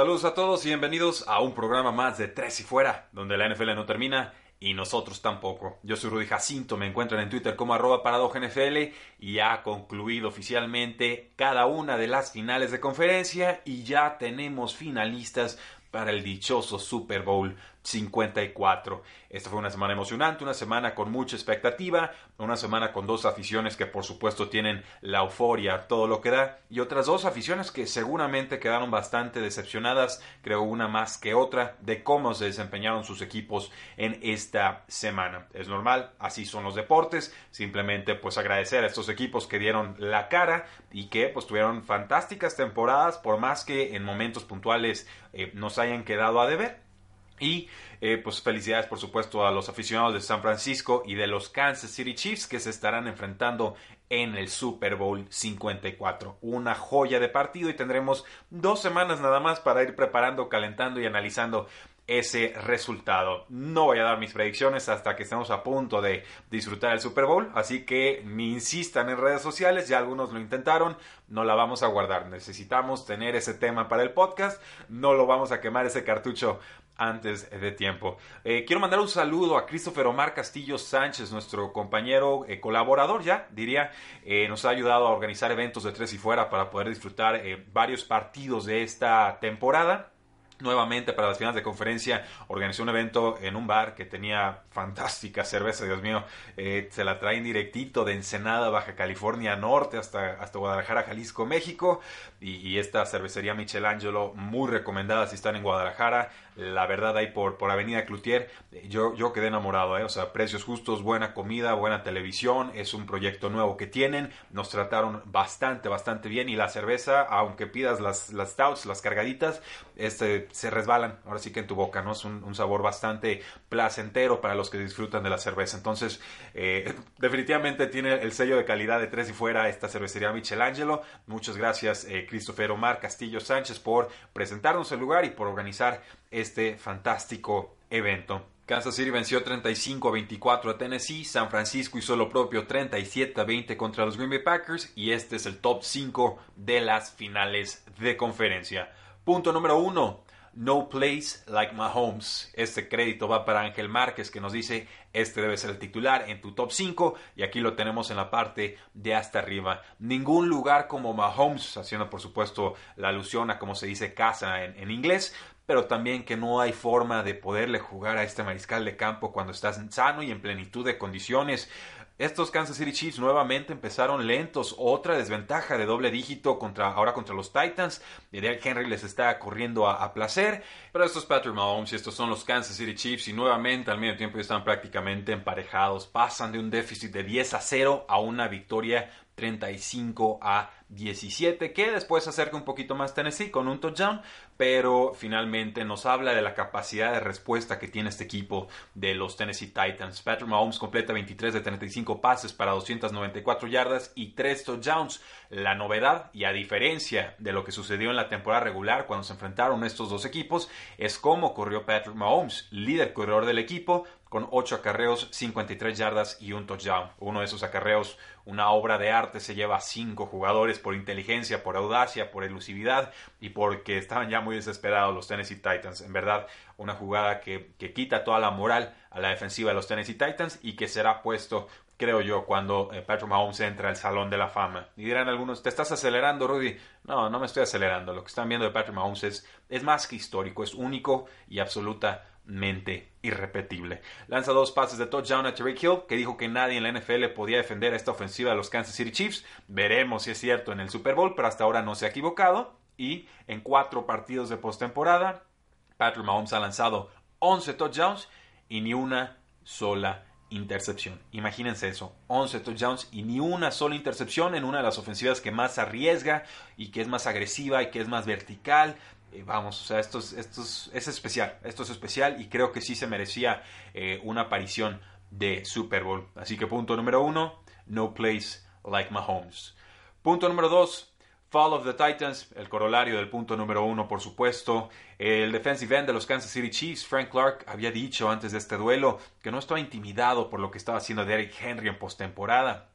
Saludos a todos y bienvenidos a un programa más de Tres y Fuera, donde la NFL no termina y nosotros tampoco. Yo soy Rudy Jacinto, me encuentran en Twitter como arroba NFL y ha concluido oficialmente cada una de las finales de conferencia y ya tenemos finalistas para el dichoso Super Bowl 54. Esta fue una semana emocionante, una semana con mucha expectativa, una semana con dos aficiones que por supuesto tienen la euforia, todo lo que da, y otras dos aficiones que seguramente quedaron bastante decepcionadas, creo una más que otra, de cómo se desempeñaron sus equipos en esta semana. Es normal, así son los deportes, simplemente pues agradecer a estos equipos que dieron la cara y que pues tuvieron fantásticas temporadas, por más que en momentos puntuales eh, nos hayan quedado a deber. Y eh, pues felicidades por supuesto a los aficionados de San Francisco y de los Kansas City Chiefs que se estarán enfrentando en el Super Bowl 54. Una joya de partido y tendremos dos semanas nada más para ir preparando, calentando y analizando ese resultado. No voy a dar mis predicciones hasta que estemos a punto de disfrutar el Super Bowl, así que me insistan en redes sociales, ya algunos lo intentaron, no la vamos a guardar. Necesitamos tener ese tema para el podcast, no lo vamos a quemar ese cartucho antes de tiempo. Eh, quiero mandar un saludo a Christopher Omar Castillo Sánchez, nuestro compañero eh, colaborador ya, diría, eh, nos ha ayudado a organizar eventos de tres y fuera para poder disfrutar varios partidos de esta temporada. Nuevamente para las finales de conferencia organizó un evento en un bar que tenía fantástica cerveza, Dios mío, se la traen directito de Ensenada, Baja California Norte hasta, hasta Guadalajara, Jalisco, México. Y, esta cervecería Michelangelo muy recomendada si están en Guadalajara, la verdad ahí por, por Avenida Cloutier, yo, yo quedé enamorado, eh, o sea, precios justos, buena comida, buena televisión, es un proyecto nuevo que tienen, nos trataron bastante, bastante bien y la cerveza, aunque pidas las, las las cargaditas, este se resbalan, ahora sí que en tu boca, ¿no? Es un, sabor bastante placentero para los que disfrutan de la cerveza. Entonces, eh, definitivamente tiene el sello de calidad de tres y fuera esta cervecería Michelangelo. Muchas gracias, eh, Christopher Omar Castillo Sánchez, por presentarnos el lugar y por organizar este fantástico evento. Kansas City venció 35 a 24 a Tennessee, San Francisco hizo lo propio 37 a 20 contra los Green Bay Packers y este es el top 5 de las finales de conferencia. Punto número 1. No place like Mahomes. Este crédito va para Ángel Márquez que nos dice este debe ser el titular en tu top 5 y aquí lo tenemos en la parte de hasta arriba. Ningún lugar como Mahomes, haciendo por supuesto la alusión a cómo se dice casa en, en inglés, pero también que no hay forma de poderle jugar a este mariscal de campo cuando estás sano y en plenitud de condiciones. Estos Kansas City Chiefs nuevamente empezaron lentos, otra desventaja de doble dígito contra, ahora contra los Titans. Derrick Henry les está corriendo a, placer, pero estos Patrick Mahomes y estos son los Kansas City Chiefs y nuevamente al medio tiempo están prácticamente emparejados. Pasan de un déficit de 10 a 0 a una victoria 35 a 17, que después acerca un poquito más Tennessee con un touchdown, pero finalmente nos habla de la capacidad de respuesta que tiene este equipo de los Tennessee Titans. Patrick Mahomes completa 23 de 35 pases para 294 yardas y 3 touchdowns. La novedad, y a diferencia de lo que sucedió en la temporada regular cuando se enfrentaron estos dos equipos, es cómo corrió Patrick Mahomes, líder corredor del equipo, con 8 acarreos, 53 yardas y un touchdown. Uno de esos acarreos, una obra de arte, se lleva a 5 jugadores por inteligencia, por audacia, por elusividad y porque estaban ya muy desesperados los Tennessee Titans. En verdad, una jugada que, quita toda la moral a la defensiva de los Tennessee Titans y que será puesto creo yo, cuando eh, Patrick Mahomes entra al Salón de la Fama. Y dirán algunos, ¿te estás acelerando, Rudy? No, no me estoy acelerando. Lo que están viendo de Patrick Mahomes es, es más que histórico, es único y absoluta mente irrepetible. Lanza dos pases de touchdown a Terry Hill, que dijo que nadie en la NFL podía defender esta ofensiva de los Kansas City Chiefs. Veremos si es cierto en el Super Bowl, pero hasta ahora no se ha equivocado. Y en cuatro partidos de postemporada, Patrick Mahomes ha lanzado 11 touchdowns y ni una sola intercepción. Imagínense eso, 11 touchdowns y ni una sola intercepción en una de las ofensivas que más arriesga y que es más agresiva y que es más vertical. Eh, vamos, o sea, esto es, esto es, especial, esto es especial y creo que sí se merecía eh, una aparición de Super Bowl. Así que punto número uno, no place like Mahomes. Punto número dos, Fall of the Titans, el corolario del punto número uno, por supuesto. El defensive end de los Kansas City Chiefs, Frank Clark, había dicho antes de este duelo que no estaba intimidado por lo que estaba haciendo Derrick Henry en postemporada.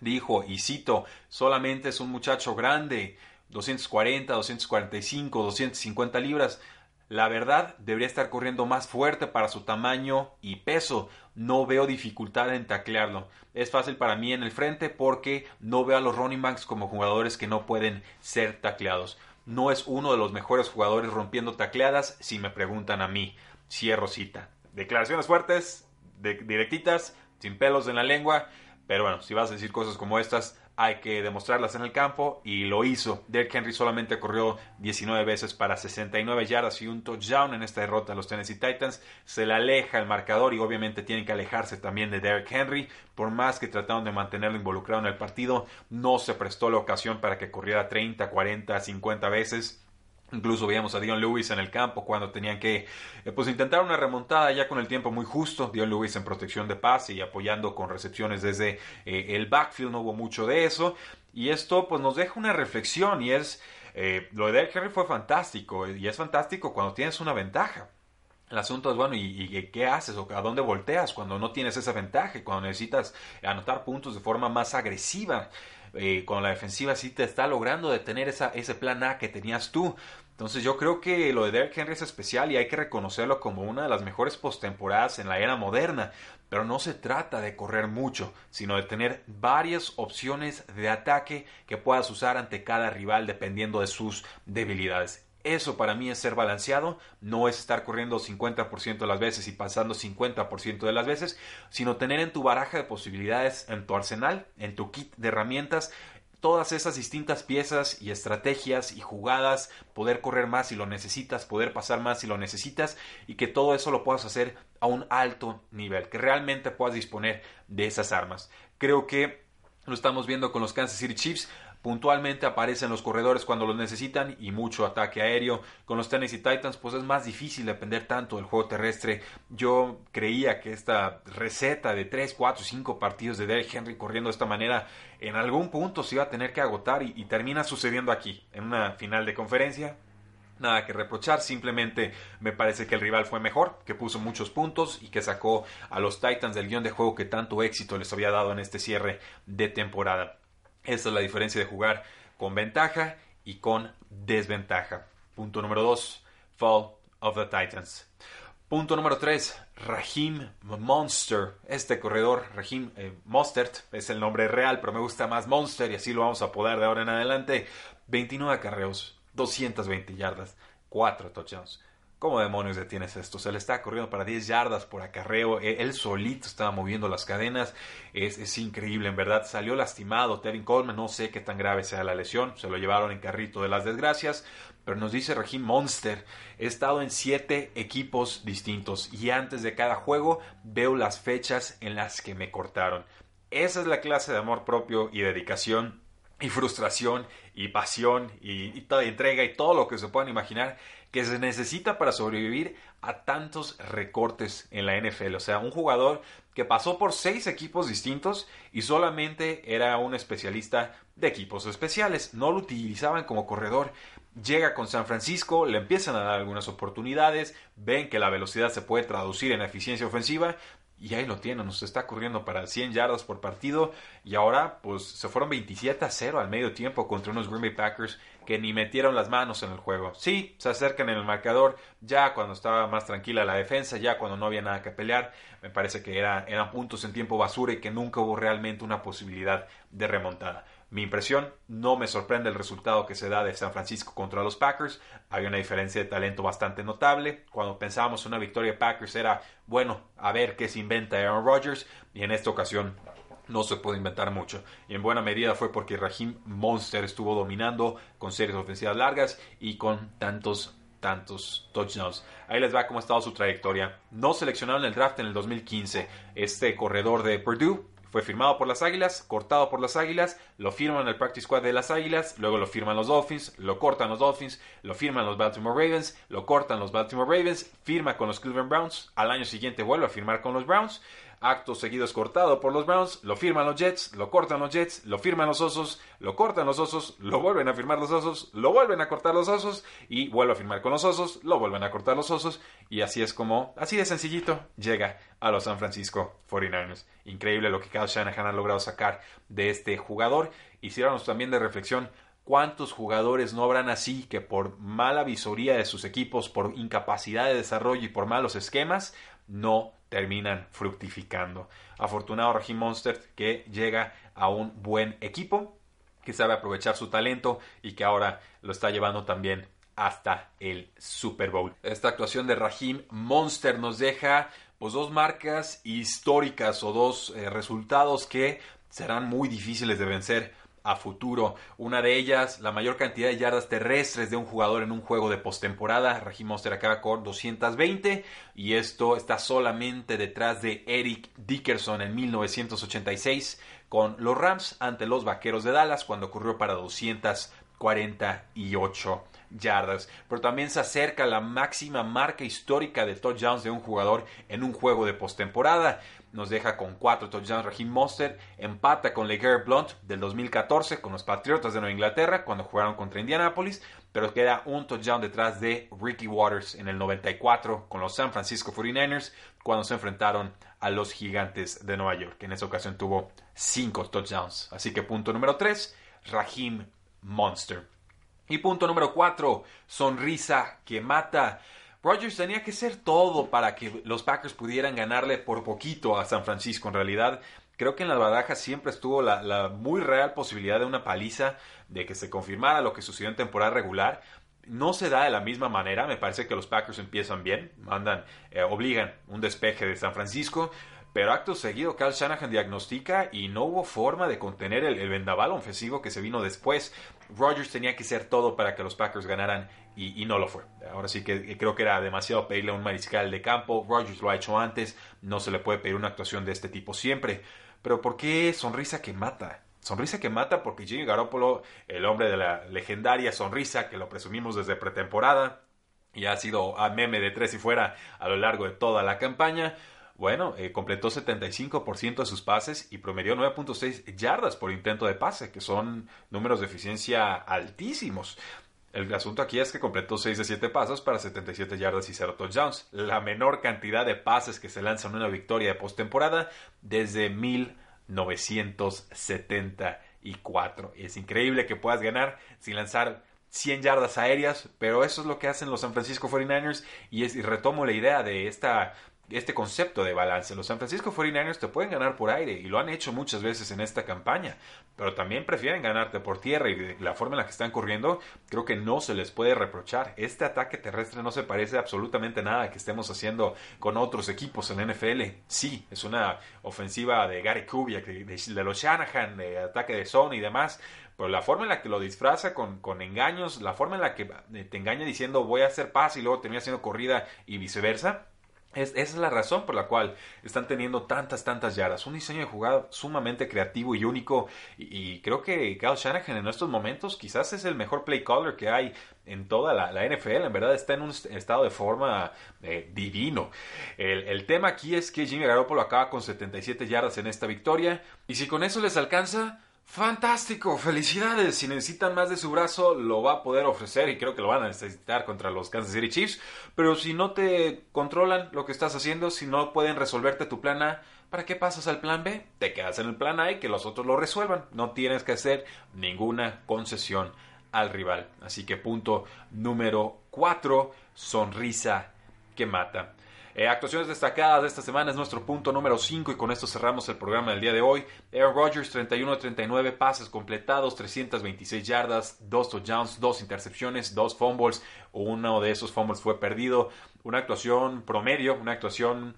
Dijo, y cito, solamente es un muchacho grande, 240, 245, 250 libras. La verdad, debería estar corriendo más fuerte para su tamaño y peso. No veo dificultad en taclearlo. Es fácil para mí en el frente porque no veo a los running backs como jugadores que no pueden ser tacleados. No es uno de los mejores jugadores rompiendo tacleadas si me preguntan a mí. Cierro cita. Declaraciones fuertes, directitas, sin pelos en la lengua. Pero bueno, si vas a decir cosas como estas, hay que demostrarlas en el campo y lo hizo. Derrick Henry solamente corrió 19 veces para 69 yardas y un touchdown en esta derrota a los Tennessee Titans. Se le aleja el marcador y obviamente tienen que alejarse también de Derrick Henry. Por más que trataron de mantenerlo involucrado en el partido, no se prestó la ocasión para que corriera 30, 40, 50 veces. Incluso veíamos a Dion Lewis en el campo cuando tenían que eh, pues intentar una remontada ya con el tiempo muy justo. Dion Lewis en protección de pase y apoyando con recepciones desde eh, el backfield. No hubo mucho de eso. Y esto pues nos deja una reflexión y es eh, lo de Henry fue fantástico y es fantástico cuando tienes una ventaja. El asunto es, bueno, ¿y, ¿y, qué haces o a dónde volteas cuando no tienes esa ventaja, cuando necesitas anotar puntos de forma más agresiva? Eh, con la defensiva sí te está logrando detener ese plan A que tenías tú. Entonces yo creo que lo de Derrick Henry es especial y hay que reconocerlo como una de las mejores postemporadas en la era moderna. Pero no se trata de correr mucho, sino de tener varias opciones de ataque que puedas usar ante cada rival dependiendo de sus debilidades. Eso para mí es ser balanceado, no es estar corriendo 50% de las veces y pasando 50% de las veces, sino tener en tu baraja de posibilidades, en tu arsenal, en tu kit de herramientas, todas esas distintas piezas y estrategias y jugadas, poder correr más si lo necesitas, poder pasar más si lo necesitas y que todo eso lo puedas hacer a un alto nivel, que realmente puedas disponer de esas armas. Creo que lo estamos viendo con los Kansas City Chiefs. Puntualmente aparecen los corredores cuando los necesitan y mucho ataque aéreo. Con los Tennessee Titans pues es más difícil depender tanto del juego terrestre. Yo creía que esta receta de 3, 4, 5 partidos de Derrick Henry corriendo de esta manera en algún punto se iba a tener que agotar y, y termina sucediendo aquí, en una final de conferencia nada que reprochar, simplemente me parece que el rival fue mejor, que puso muchos puntos y que sacó a los Titans del guion de juego que tanto éxito les había dado en este cierre de temporada. Esta es la diferencia de jugar con ventaja y con desventaja. Punto número 2, Fall of the Titans. Punto número 3, Rahim Monster. Este corredor, Rahim eh, Monstert, es el nombre real, pero me gusta más Monster y así lo vamos a poder de ahora en adelante. 29 acarreos, 220 yardas, 4 touchdowns. ¿Cómo demonios detienes esto? Se le está corriendo para 10 yardas por acarreo. E, él solito estaba moviendo las cadenas. Es, increíble, en verdad. Salió lastimado Tevin Coleman. No sé qué tan grave sea la lesión. Se lo llevaron en carrito de las desgracias. Pero nos dice Regime Monster. He estado en 7 equipos distintos. Y antes de cada juego veo las fechas en las que me cortaron. Esa es la clase de amor propio y dedicación y frustración y pasión y, toda entrega y todo lo que se puedan imaginar que se necesita para sobrevivir a tantos recortes en la NFL. O sea, un jugador que pasó por seis equipos distintos y solamente era un especialista de equipos especiales. No lo utilizaban como corredor. Llega con San Francisco, le empiezan a dar algunas oportunidades, ven que la velocidad se puede traducir en eficiencia ofensiva y ahí lo tienen, nos está corriendo para 100 yardas por partido y ahora pues se fueron 27 a 0 al medio tiempo contra unos Green Bay Packers que ni metieron las manos en el juego. Sí, se acercan en el marcador ya cuando estaba más tranquila la defensa, ya cuando no había nada que pelear. Me parece que era, eran puntos en tiempo basura y que nunca hubo realmente una posibilidad de remontada. Mi impresión, no me sorprende el resultado que se da de San Francisco contra los Packers. Hay una diferencia de talento bastante notable. Cuando pensábamos una victoria de Packers era, bueno, a ver qué se inventa Aaron Rodgers. Y en esta ocasión no se puede inventar mucho. Y en buena medida fue porque Rahim Monster estuvo dominando con series ofensivas largas y con tantos tantos touchdowns. Ahí les va cómo ha estado su trayectoria. No seleccionaron el draft en el 2015. Este corredor de Purdue fue firmado por las Águilas, cortado por las Águilas, lo firman el practice squad de las Águilas, luego lo firman los Dolphins, lo cortan los Dolphins, lo firman los Baltimore Ravens, lo cortan los Baltimore Ravens, firma con los Cleveland Browns, al año siguiente vuelve a firmar con los Browns actos seguidos cortado por los Browns, lo firman los Jets, lo cortan los Jets, lo firman los Osos, lo cortan los Osos, lo vuelven a firmar los Osos, lo vuelven a cortar los Osos y vuelve a firmar con los Osos, lo vuelven a cortar los Osos y así es como, así de sencillito, llega a los San Francisco 49ers. Increíble lo que Kyle Shanahan ha logrado sacar de este jugador. Hicieron también de reflexión ¿Cuántos jugadores no habrán así que por mala visoría de sus equipos, por incapacidad de desarrollo y por malos esquemas, no terminan fructificando. Afortunado Raheem Monster que llega a un buen equipo, que sabe aprovechar su talento y que ahora lo está llevando también hasta el Super Bowl. Esta actuación de Raheem Monster nos deja pues dos marcas históricas o dos eh, resultados que serán muy difíciles de vencer a futuro. Una de ellas, la mayor cantidad de yardas terrestres de un jugador en un juego de postemporada. Raheem Monster acaba con 220 y esto está solamente detrás de Eric Dickerson en 1986 con los Rams ante los Vaqueros de Dallas cuando ocurrió para 248 yardas, pero también se acerca la máxima marca histórica de touchdowns de un jugador en un juego de postemporada nos deja con cuatro touchdowns Raheem Monster, empata con LeGarrette Blunt del 2014 con los Patriotas de Nueva Inglaterra cuando jugaron contra Indianapolis, pero queda un touchdown detrás de Ricky Waters en el 94 con los San Francisco 49ers cuando se enfrentaron a los Gigantes de Nueva York, en esa ocasión tuvo cinco touchdowns. Así que punto número 3, Raheem Monster. Y punto número 4, sonrisa que mata. Rodgers tenía que ser todo para que los Packers pudieran ganarle por poquito a San Francisco. En realidad, creo que en las barajas siempre estuvo la, muy real posibilidad de una paliza, de que se confirmara lo que sucedió en temporada regular. No se da de la misma manera, me parece que los Packers empiezan bien, mandan, eh, obligan un despeje de San Francisco, pero acto seguido, Carl Shanahan diagnostica y no hubo forma de contener el, vendaval ofensivo que se vino después. Rodgers tenía que ser todo para que los Packers ganaran y, no lo fue. Ahora sí que creo que era demasiado pedirle a un mariscal de campo. Rodgers lo ha hecho antes, no se le puede pedir una actuación de este tipo siempre. Pero ¿por qué sonrisa que mata? Sonrisa que mata porque Jimmy Garoppolo, el hombre de la legendaria sonrisa que lo presumimos desde pretemporada y ha sido a meme de tres y fuera a lo largo de toda la campaña, bueno, eh, completó 75% de sus pases y promedió 9.6 yardas por intento de pase, que son números de eficiencia altísimos. El asunto aquí es que completó 6 de 7 pasos para 77 yardas y 0 touchdowns, la menor cantidad de pases que se lanzan en una victoria de postemporada desde 1974. Es increíble que puedas ganar sin lanzar 100 yardas aéreas, pero eso es lo que hacen los San Francisco 49ers y, es, y retomo la idea de esta este concepto de balance. Los San Francisco 49ers te pueden ganar por aire y lo han hecho muchas veces en esta campaña, pero también prefieren ganarte por tierra y la forma en la que están corriendo creo que no se les puede reprochar. Este ataque terrestre no se parece absolutamente nada que estemos haciendo con otros equipos en NFL. Sí, es una ofensiva de Gary Kubiak, de, los Shanahan, de ataque de zona y demás, pero la forma en la que lo disfraza con, con, engaños, la forma en la que te engaña diciendo voy a hacer paz y luego termina haciendo corrida y viceversa, es, esa es la razón por la cual están teniendo tantas, tantas yardas. Un diseño de jugada sumamente creativo y único. Y, creo que Kyle Shanahan en estos momentos quizás es el mejor play caller que hay en toda la, NFL. En verdad está en un estado de forma eh, divino. El, el, tema aquí es que Jimmy Garoppolo acaba con 77 yardas en esta victoria. Y si con eso les alcanza, Fantástico, felicidades. Si necesitan más de su brazo, lo va a poder ofrecer y creo que lo van a necesitar contra los Kansas City Chiefs. Pero si no te controlan lo que estás haciendo, si no pueden resolverte tu plan A, ¿para qué pasas al plan B? Te quedas en el plan A y que los otros lo resuelvan. No tienes que hacer ninguna concesión al rival. Así que punto número 4, sonrisa que mata. Eh, actuaciones destacadas de esta semana es nuestro punto número 5 y con esto cerramos el programa del día de hoy. Aaron Rodgers 31 39 pases completados, 326 yardas, 2 touchdowns, 2 intercepciones, 2 fumbles. Uno de esos fumbles fue perdido. Una actuación promedio, una actuación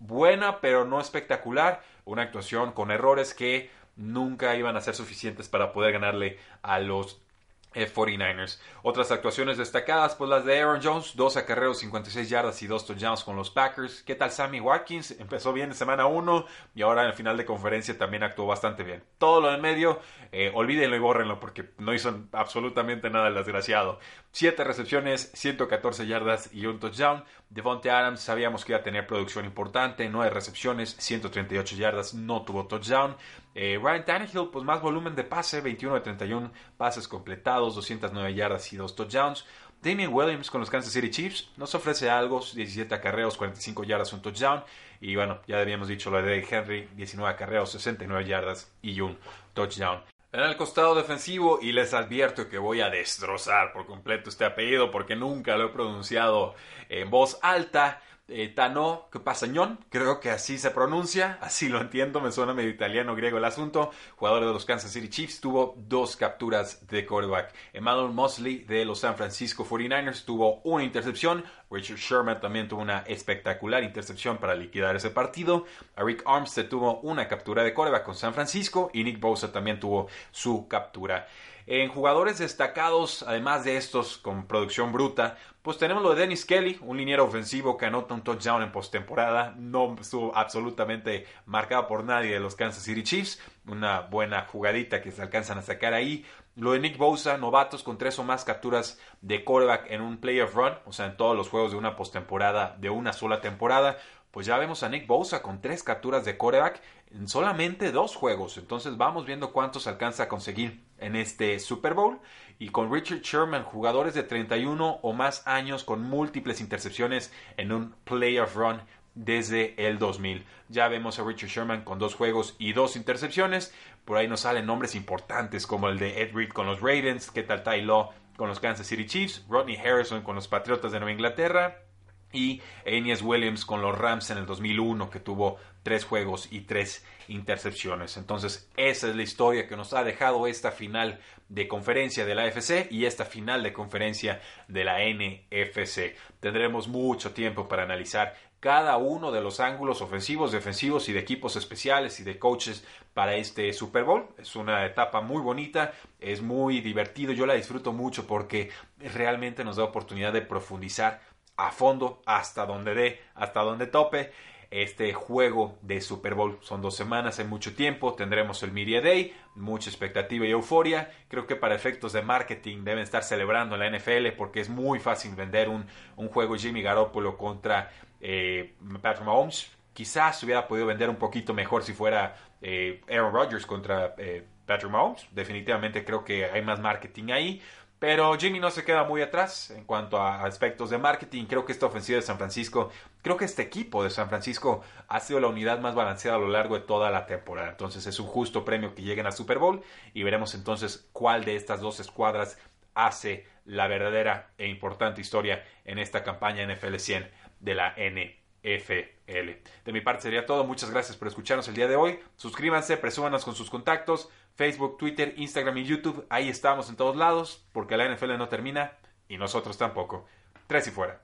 buena pero no espectacular. Una actuación con errores que nunca iban a ser suficientes para poder ganarle a los 49ers. Otras actuaciones destacadas, pues las de Aaron Jones, dos acarreos, 56 yardas y dos touchdowns con los Packers. ¿Qué tal Sammy Watkins? Empezó bien en semana 1 y ahora en el final de conferencia también actuó bastante bien. Todo lo en medio, eh, olvídenlo y bórrenlo porque no hizo absolutamente nada el desgraciado. 7 recepciones, 114 yardas y un touchdown. Devonte Adams sabíamos que iba a tener producción importante, 9 recepciones, 138 yardas, no tuvo touchdown. Eh, Ryan Tannehill, pues más volumen de pase, 21 de 31 pases completados, 209 yardas y 2 touchdowns. Damien Williams con los Kansas City Chiefs nos ofrece algo, 17 acarreos, 45 yardas, un touchdown. Y bueno, ya habíamos dicho lo de Henry, 19 acarreos, 69 yardas y un touchdown. En el costado defensivo, y les advierto que voy a destrozar por completo este apellido porque nunca lo he pronunciado en voz alta eh, Tano Pasañón, creo que así se pronuncia, así lo entiendo, me suena medio italiano griego el asunto, jugador de los Kansas City Chiefs, tuvo dos capturas de quarterback. Emmanuel Mosley de los San Francisco 49ers tuvo una intercepción, Richard Sherman también tuvo una espectacular intercepción para liquidar ese partido, Rick Armstead tuvo una captura de quarterback con San Francisco y Nick Bosa también tuvo su captura. En jugadores destacados, además de estos con producción bruta, pues tenemos lo de Dennis Kelly, un liniero ofensivo que anota un touchdown en postemporada. No estuvo absolutamente marcado por nadie de los Kansas City Chiefs. Una buena jugadita que se alcanzan a sacar ahí. Lo de Nick Bosa, novatos con tres o más capturas de quarterback en un playoff run, o sea, en todos los juegos de una postemporada de una sola temporada pues ya vemos a Nick Bosa con tres capturas de coreback en solamente dos juegos. Entonces vamos viendo cuántos alcanza a conseguir en este Super Bowl. Y con Richard Sherman, jugadores de 31 o más años con múltiples intercepciones en un playoff run desde el 2000. Ya vemos a Richard Sherman con dos juegos y dos intercepciones. Por ahí nos salen nombres importantes como el de Ed Reed con los Ravens, ¿qué tal Ty Law con los Kansas City Chiefs? Rodney Harrison con los Patriotas de Nueva Inglaterra y Aeneas Williams con los Rams en el 2001 que tuvo tres juegos y tres intercepciones. Entonces esa es la historia que nos ha dejado esta final de conferencia de la AFC y esta final de conferencia de la NFC. Tendremos mucho tiempo para analizar cada uno de los ángulos ofensivos, defensivos y de equipos especiales y de coaches para este Super Bowl. Es una etapa muy bonita, es muy divertido, yo la disfruto mucho porque realmente nos da oportunidad de profundizar a fondo hasta donde dé, hasta donde tope este juego de Super Bowl. Son dos semanas, hay mucho tiempo, tendremos el Media Day, mucha expectativa y euforia. Creo que para efectos de marketing deben estar celebrando la NFL porque es muy fácil vender un, juego Jimmy Garoppolo contra eh, Patrick Mahomes. Quizás hubiera podido vender un poquito mejor si fuera eh, Aaron Rodgers contra eh, Patrick Mahomes. Definitivamente creo que hay más marketing ahí. Pero Jimmy no se queda muy atrás en cuanto a aspectos de marketing. Creo que esta ofensiva de San Francisco, creo que este equipo de San Francisco ha sido la unidad más balanceada a lo largo de toda la temporada. Entonces es un justo premio que lleguen a Super Bowl y veremos entonces cuál de estas dos escuadras hace la verdadera e importante historia en esta campaña NFL 100 de la NFL. De mi parte sería todo. Muchas gracias por escucharnos el día de hoy. Suscríbanse, presúmanos con sus contactos. Facebook, Twitter, Instagram y YouTube. Ahí estamos en todos lados porque la NFL no termina y nosotros tampoco. Tres y fuera.